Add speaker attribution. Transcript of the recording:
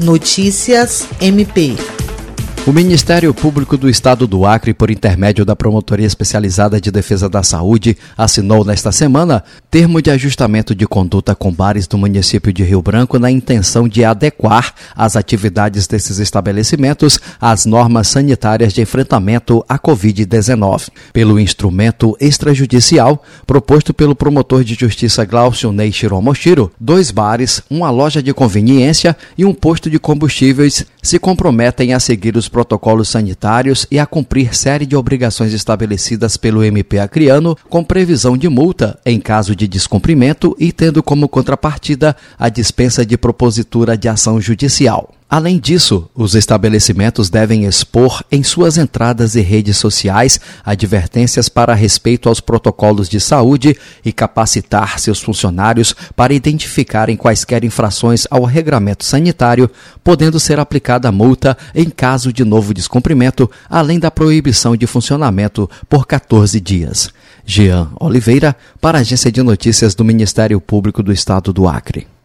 Speaker 1: Notícias MP.
Speaker 2: O Ministério Público do Estado do Acre, por intermédio da Promotoria Especializada de Defesa da Saúde, assinou nesta semana termo de ajustamento de conduta com bares do município de Rio Branco na intenção de adequar as atividades desses estabelecimentos às normas sanitárias de enfrentamento à Covid-19. Pelo instrumento extrajudicial proposto pelo promotor de justiça Glaucio Ney Shiromoshiro, dois bares, uma loja de conveniência e um posto de combustíveis se comprometem a seguir os protocolos sanitários e a cumprir série de obrigações estabelecidas pelo MP acriano, com previsão de multa em caso de descumprimento e tendo como contrapartida a dispensa de propositura de ação judicial. Além disso, os estabelecimentos devem expor em suas entradas e redes sociais advertências para respeito aos protocolos de saúde e capacitar seus funcionários para identificarem quaisquer infrações ao regramento sanitário, podendo ser aplicada multa em caso de novo descumprimento, além da proibição de funcionamento por 14 dias. Jean Oliveira, para a Agência de Notícias do Ministério Público do Estado do Acre.